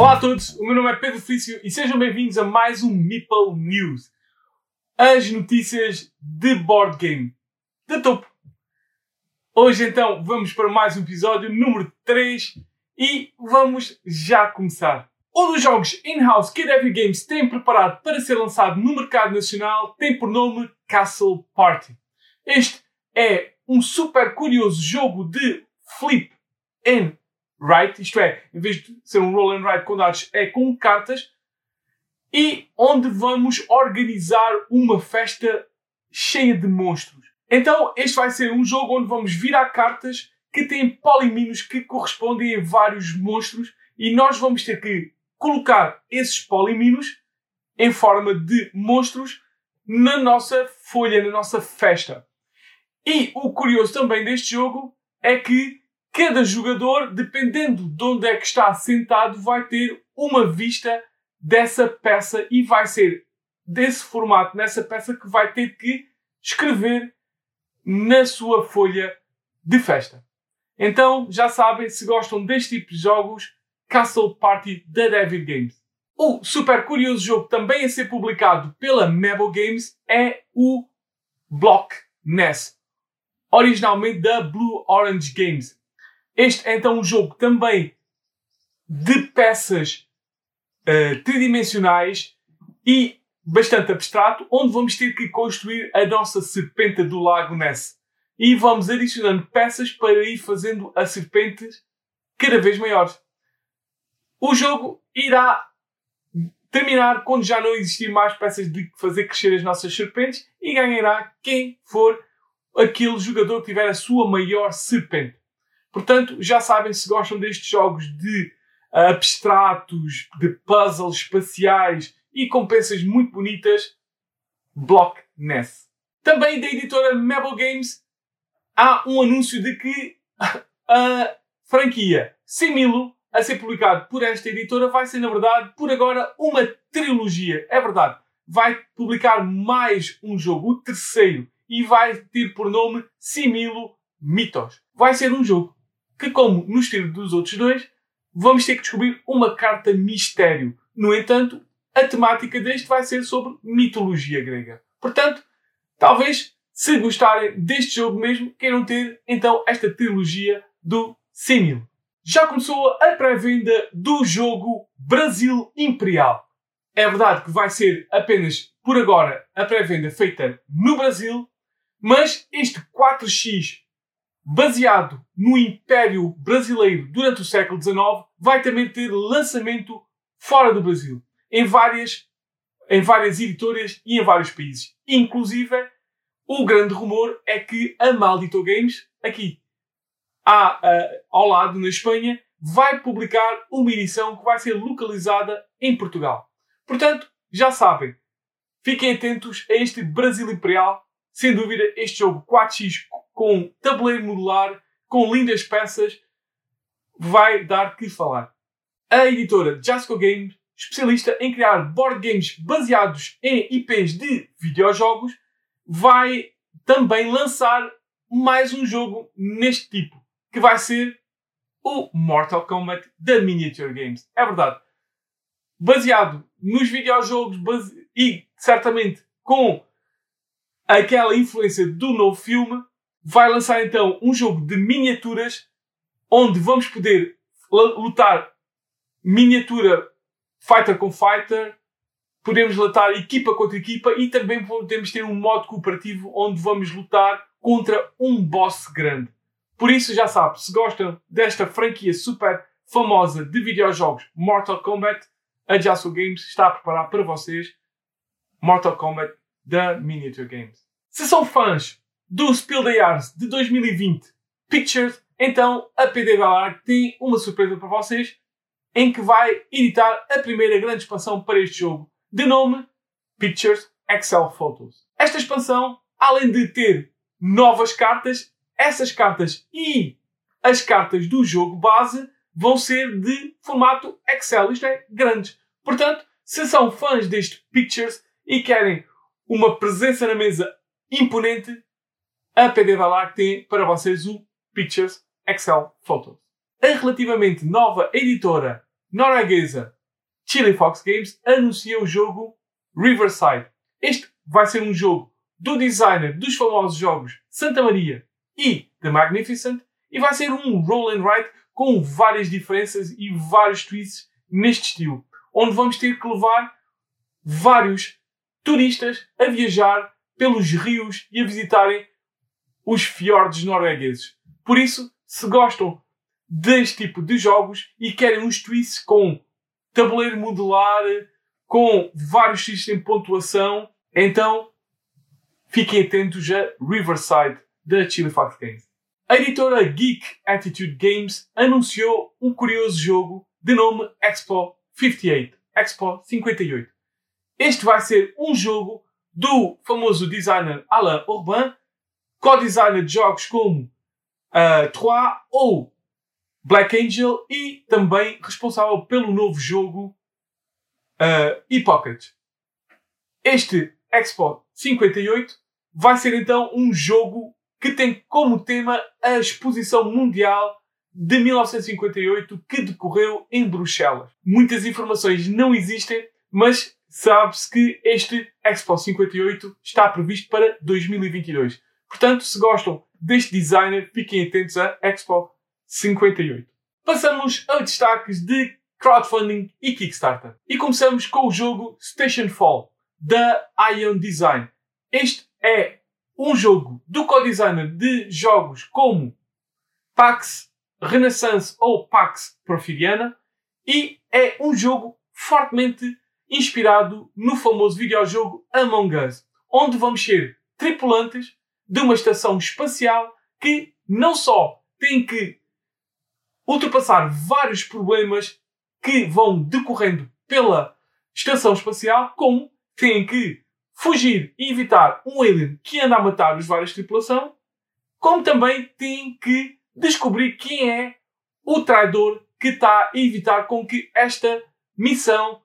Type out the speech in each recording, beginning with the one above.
Olá a todos, o meu nome é Pedro Felício e sejam bem-vindos a mais um Meeple News. As notícias de board game de topo. Hoje então vamos para mais um episódio número 3 e vamos já começar. Um dos jogos in-house que a Devi Games tem preparado para ser lançado no mercado nacional tem por nome Castle Party. Este é um super curioso jogo de flip and write, isto é, em vez de ser um roll and write com dados, é com cartas, e onde vamos organizar uma festa cheia de monstros. Então, este vai ser um jogo onde vamos virar cartas que têm poliminos que correspondem a vários monstros e nós vamos ter que colocar esses poliminos em forma de monstros na nossa folha, na nossa festa. E o curioso também deste jogo é que cada jogador, dependendo de onde é que está sentado, vai ter uma vista dessa peça e vai ser desse formato, nessa peça, que vai ter que escrever na sua folha de festa. Então, já sabem, se gostam deste tipo de jogos, Castle Party da Devil Games. O super curioso jogo também a ser publicado pela Mebo Games é o Block Ness, originalmente da Blue Orange Games. Este é então um jogo também de peças uh, tridimensionais e bastante abstrato, onde vamos ter que construir a nossa serpente do Lago Ness. E vamos adicionando peças para ir fazendo as serpentes cada vez maiores. O jogo irá terminar quando já não existir mais peças de fazer crescer as nossas serpentes e ganhará quem for aquele jogador que tiver a sua maior serpente. Portanto, já sabem se gostam destes jogos de abstratos, de puzzles espaciais e com peças muito bonitas, Block Ness. Também da editora Mabel Games há um anúncio de que a franquia Similo, a ser publicado por esta editora, vai ser, na verdade, por agora, uma trilogia. É verdade. Vai publicar mais um jogo, o terceiro, e vai ter por nome Similo Mitos. Vai ser um jogo que, como no estilo dos outros dois, vamos ter que descobrir uma carta mistério. No entanto, a temática deste vai ser sobre mitologia grega. Portanto, talvez, se gostarem deste jogo mesmo, queiram ter então esta trilogia do Simil. Já começou a pré-venda do jogo Brasil Imperial. É verdade que vai ser apenas por agora a pré-venda feita no Brasil, mas este 4x baseado no Império Brasileiro durante o século XIX, vai também ter lançamento fora do Brasil, em várias, em várias editoras e em vários países. Inclusive, o grande rumor é que a Maldito Games, aqui à, ao lado, na Espanha, vai publicar uma edição que vai ser localizada em Portugal. Portanto, já sabem, fiquem atentos a este Brasil Imperial. Sem dúvida, este jogo 4x com tabuleiro modular, com lindas peças, vai dar que falar. A editora Jasco Games, especialista em criar board games baseados em IPs de videojogos, vai também lançar mais um jogo neste tipo, que vai ser o Mortal Kombat da Miniature Games. É verdade. Baseado nos videojogos base... e certamente com aquela influência do novo filme, vai lançar então um jogo de miniaturas onde vamos poder lutar miniatura fighter com fighter, podemos lutar equipa contra equipa e também podemos ter um modo cooperativo onde vamos lutar contra um boss grande. Por isso já sabe, se gostam desta franquia super famosa de videojogos Mortal Kombat, a Jasso Games está a preparar para vocês Mortal Kombat da Miniature Games. Se são fãs do Spiel des Jahres de 2020 Pictures, então a PD Galar tem uma surpresa para vocês em que vai editar a primeira grande expansão para este jogo, de nome Pictures Excel Photos. Esta expansão, além de ter novas cartas, essas cartas e as cartas do jogo base vão ser de formato Excel, isto é, grandes. Portanto, se são fãs deste Pictures e querem uma presença na mesa imponente, a PD Valar tem para vocês o Pictures Excel Photos. A relativamente nova editora norueguesa Chili Fox Games anuncia o jogo Riverside. Este vai ser um jogo do designer dos famosos jogos Santa Maria e The Magnificent e vai ser um roll and write com várias diferenças e vários twists neste estilo, onde vamos ter que levar vários turistas a viajar pelos rios e a visitarem os fiordes noruegueses. Por isso, se gostam deste tipo de jogos e querem uns twists com tabuleiro modular, com vários sistemas de pontuação, então fiquem atentos a Riverside da Chili Fox Games. A editora Geek Attitude Games anunciou um curioso jogo de nome Expo 58. Expo 58. Este vai ser um jogo do famoso designer Alain Urbain, co-designer de jogos como uh, Trois ou Black Angel e também responsável pelo novo jogo uh. Este Expo 58 vai ser então um jogo que tem como tema a Exposição Mundial de 1958 que decorreu em Bruxelas. Muitas informações não existem, mas sabe-se que este Expo 58 está previsto para 2022. Portanto, se gostam deste designer, fiquem atentos a Expo 58. Passamos a destaques de crowdfunding e Kickstarter. E começamos com o jogo Station Fall, da Ion Design. Este é um jogo do co-designer de jogos como Pax Renaissance ou Pax Porfiriana e é um jogo fortemente inspirado no famoso videojogo Among Us, onde vamos ser tripulantes de uma estação espacial que não só tem que ultrapassar vários problemas que vão decorrendo pela estação espacial, como têm que fugir e evitar um alien que anda a matar os vários tripulação, como também têm que descobrir quem é o traidor que está a evitar com que esta missão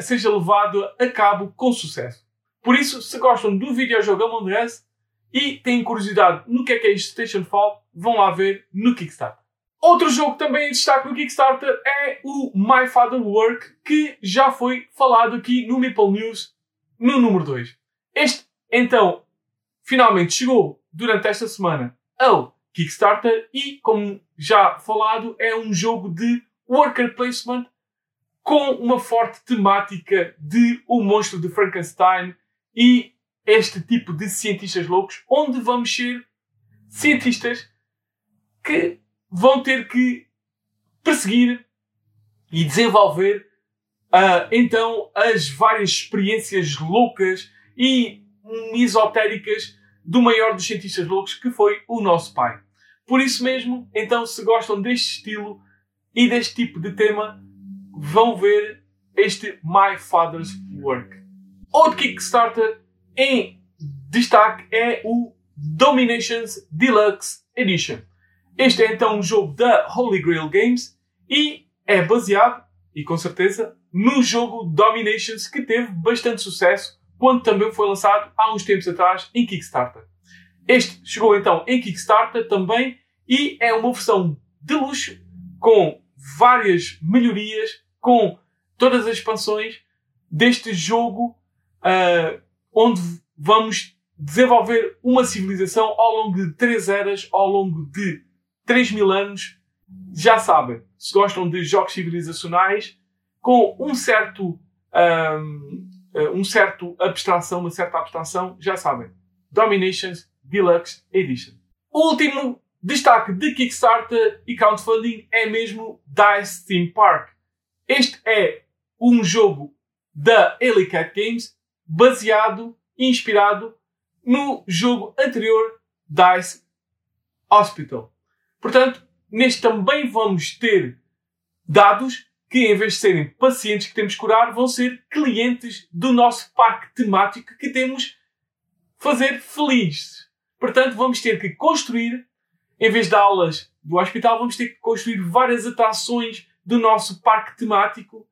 seja levada a cabo com sucesso. Por isso, se gostam do videojogo Among Us e têm curiosidade no que é que é este Station Fall, vão lá ver no Kickstarter. Outro jogo também em destaque no Kickstarter é o My Father Work, que já foi falado aqui no Meeple News no número 2. Este, então, finalmente chegou durante esta semana ao Kickstarter e, como já falado, é um jogo de worker placement com uma forte temática de O Monstro de Frankenstein e este tipo de cientistas loucos, onde vamos ser cientistas que vão ter que perseguir e desenvolver uh, então as várias experiências loucas e esotéricas do maior dos cientistas loucos que foi o nosso pai. Por isso mesmo, então, se gostam deste estilo e deste tipo de tema, vão ver este My Father's Work. Outro Kickstarter em destaque é o Dominations Deluxe Edition. Este é então um jogo da Holy Grail Games e é baseado, e com certeza, no jogo Dominations que teve bastante sucesso quando também foi lançado há uns tempos atrás em Kickstarter. Este chegou então em Kickstarter também e é uma versão de luxo com várias melhorias, com todas as expansões deste jogo uh, onde vamos desenvolver uma civilização ao longo de três eras, ao longo de 3 mil anos, já sabem, se gostam de jogos civilizacionais, com um certo, um, eh, um certo abstração, uma certa abstração, já sabem. Dominations Deluxe Edition. O último destaque de Kickstarter e crowdfunding é mesmo Dice Theme Park. Este é um jogo da Cat Games baseado e inspirado no jogo anterior Dice Hospital. Portanto, neste também vamos ter dados que, em vez de serem pacientes que temos que curar, vão ser clientes do nosso parque temático que temos fazer feliz. Portanto, vamos ter que construir, em vez de aulas do hospital, vamos ter que construir várias atrações do nosso parque temático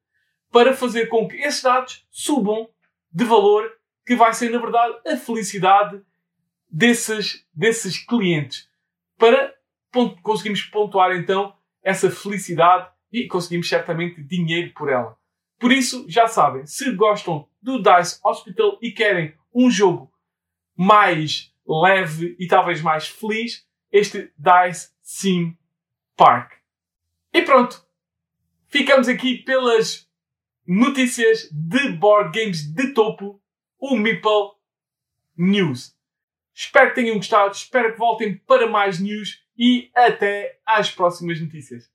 para fazer com que esses dados subam de valor, que vai ser, na verdade, a felicidade desses, desses clientes. Para conseguimos pontuar então essa felicidade e conseguimos certamente dinheiro por ela. Por isso, já sabem, se gostam do Dice Hospital e querem um jogo mais leve e talvez mais feliz, este Dice Sim Park. E pronto, ficamos aqui pelas notícias de board games de topo, o Meeple News. Espero que tenham gostado, espero que voltem para mais news e até às próximas notícias.